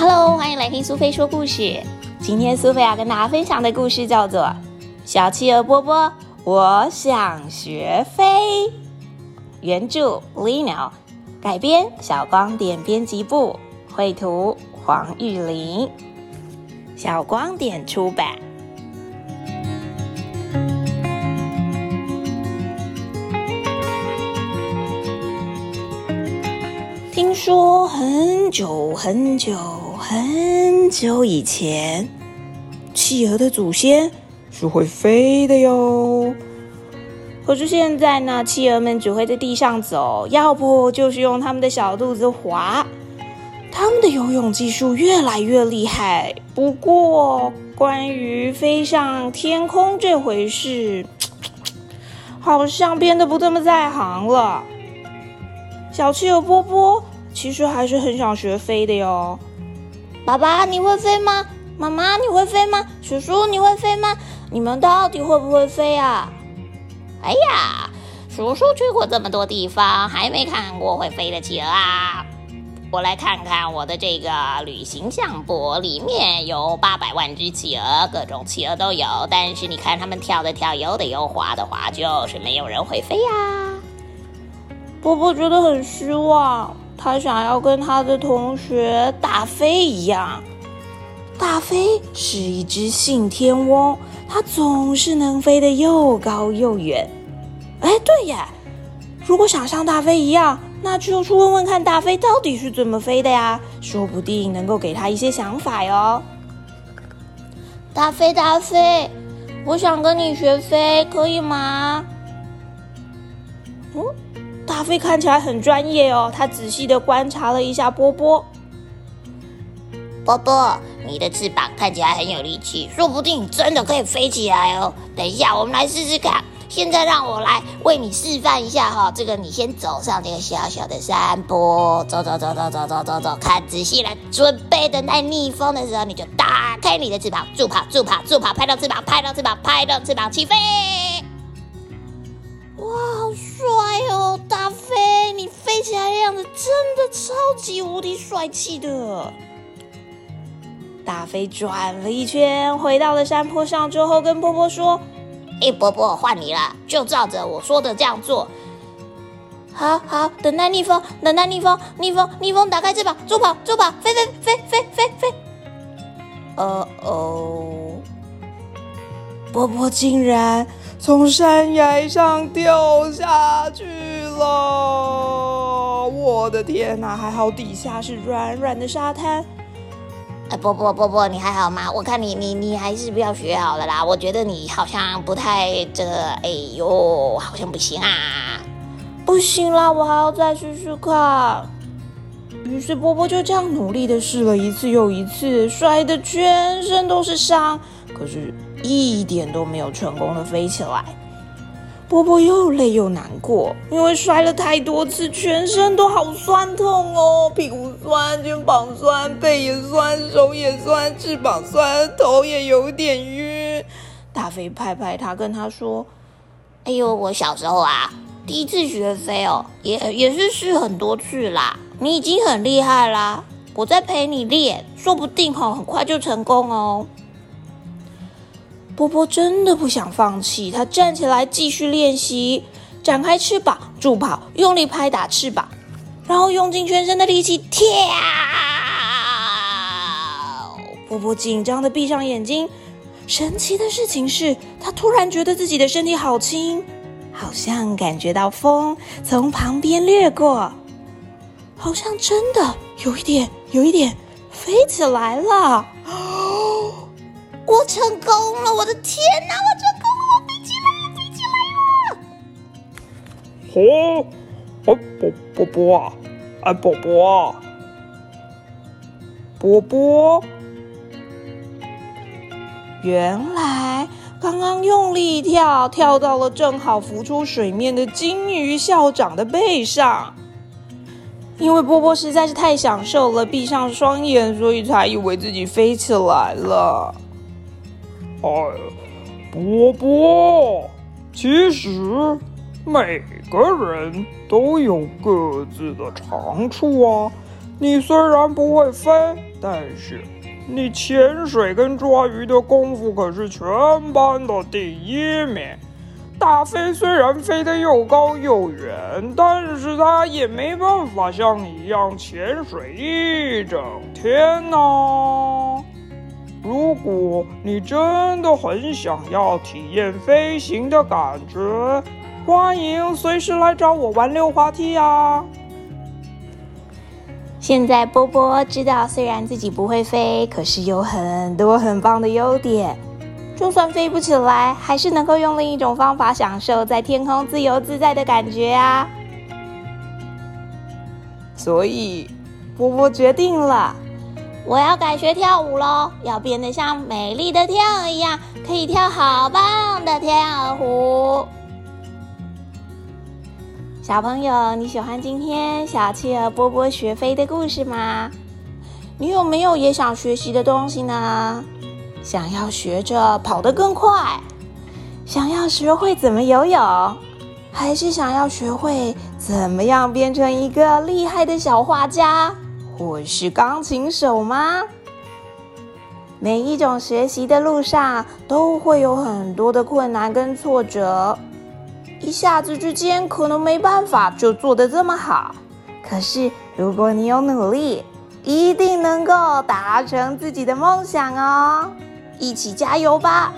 Hello，欢迎来听苏菲说故事。今天苏菲要跟大家分享的故事叫做《小企鹅波波，我想学飞》。原著 Lino，改编小光点编辑部，绘图黄玉玲，小光点出版。听说很久很久很久以前，企鹅的祖先是会飞的哟。可是现在呢，企鹅们只会在地上走，要不就是用他们的小肚子滑。他们的游泳技术越来越厉害，不过关于飞上天空这回事，好像变得不这么在行了。小企鹅波波其实还是很想学飞的哟。爸爸，你会飞吗？妈妈，你会飞吗？叔叔，你会飞吗？你们到底会不会飞啊？哎呀，叔叔去过这么多地方，还没看过会飞的企鹅啊！我来看看我的这个旅行相簿，里面有八百万只企鹅，各种企鹅都有。但是你看，它们跳的跳，游的游，滑的滑，就是没有人会飞呀。波波觉得很失望，他想要跟他的同学大飞一样。大飞是一只信天翁，它总是能飞得又高又远。哎，对耶，如果想像大飞一样，那就去问问看大飞到底是怎么飞的呀，说不定能够给他一些想法哟。大飞，大飞，我想跟你学飞，可以吗？嗯。大飞看起来很专业哦，他仔细的观察了一下波波。波波，你的翅膀看起来很有力气，说不定真的可以飞起来哦。等一下，我们来试试看。现在让我来为你示范一下哈，这个你先走上这个小小的山坡，走走走走走走走走，看仔细了，准备等待逆风的时候，你就打开你的翅膀，助跑助跑助跑，拍动翅膀，拍动翅膀，拍动翅膀，起飞。飞级无敌帅气的。大飞转了一圈，回到了山坡上之后，跟波波说：“哎，波波，换你了，就照着我说的这样做。好好，等待逆风，等待逆风，逆风，逆风，打开翅膀，助跑，助跑，飞飞飞飞飞飞。哦哦，波波竟然从山崖上掉下去了。”我的天哪！还好底下是软软的沙滩。哎，波波波波，你还好吗？我看你你你还是不要学好了啦。我觉得你好像不太这……哎呦，好像不行啊！不行啦，我还要再试试看。于是波波就这样努力的试了一次又一次，摔的全身都是伤，可是一点都没有成功的飞起来。波波又累又难过，因为摔了太多次，全身都好酸痛哦，屁股酸，肩膀酸，背也酸，手也酸，翅膀酸，头也有点晕。大飞拍拍他，跟他说：“哎呦，我小时候啊，第一次学飞哦，也也是试很多次啦。你已经很厉害啦，我在陪你练，说不定哈，很快就成功哦。”波波真的不想放弃，他站起来继续练习，展开翅膀助跑，用力拍打翅膀，然后用尽全身的力气跳。波波紧张的闭上眼睛，神奇的事情是他突然觉得自己的身体好轻，好像感觉到风从旁边掠过，好像真的有一点，有一点飞起来了。成功了！我的天哪，我成功了！我飞起来了，飞起来了！哦，啊，波波波啊，啊，波波，波波，原来刚刚用力跳，跳到了正好浮出水面的金鱼校长的背上。因为波波实在是太享受了，闭上双眼，所以才以为自己飞起来了。哎，波波，其实每个人都有各自的长处啊。你虽然不会飞，但是你潜水跟抓鱼的功夫可是全班的第一名。大飞虽然飞得又高又远，但是他也没办法像你一样潜水一整天呢。如果你真的很想要体验飞行的感觉，欢迎随时来找我玩溜滑梯啊。现在波波知道，虽然自己不会飞，可是有很多很棒的优点。就算飞不起来，还是能够用另一种方法享受在天空自由自在的感觉啊！所以，波波决定了，我要改学跳舞喽，要变得像美丽的天鹅一样，可以跳好棒的天鹅湖。小朋友，你喜欢今天小企鹅波波学飞的故事吗？你有没有也想学习的东西呢？想要学着跑得更快，想要学会怎么游泳，还是想要学会怎么样变成一个厉害的小画家，我是钢琴手吗？每一种学习的路上都会有很多的困难跟挫折，一下子之间可能没办法就做得这么好。可是如果你有努力，一定能够达成自己的梦想哦！一起加油吧！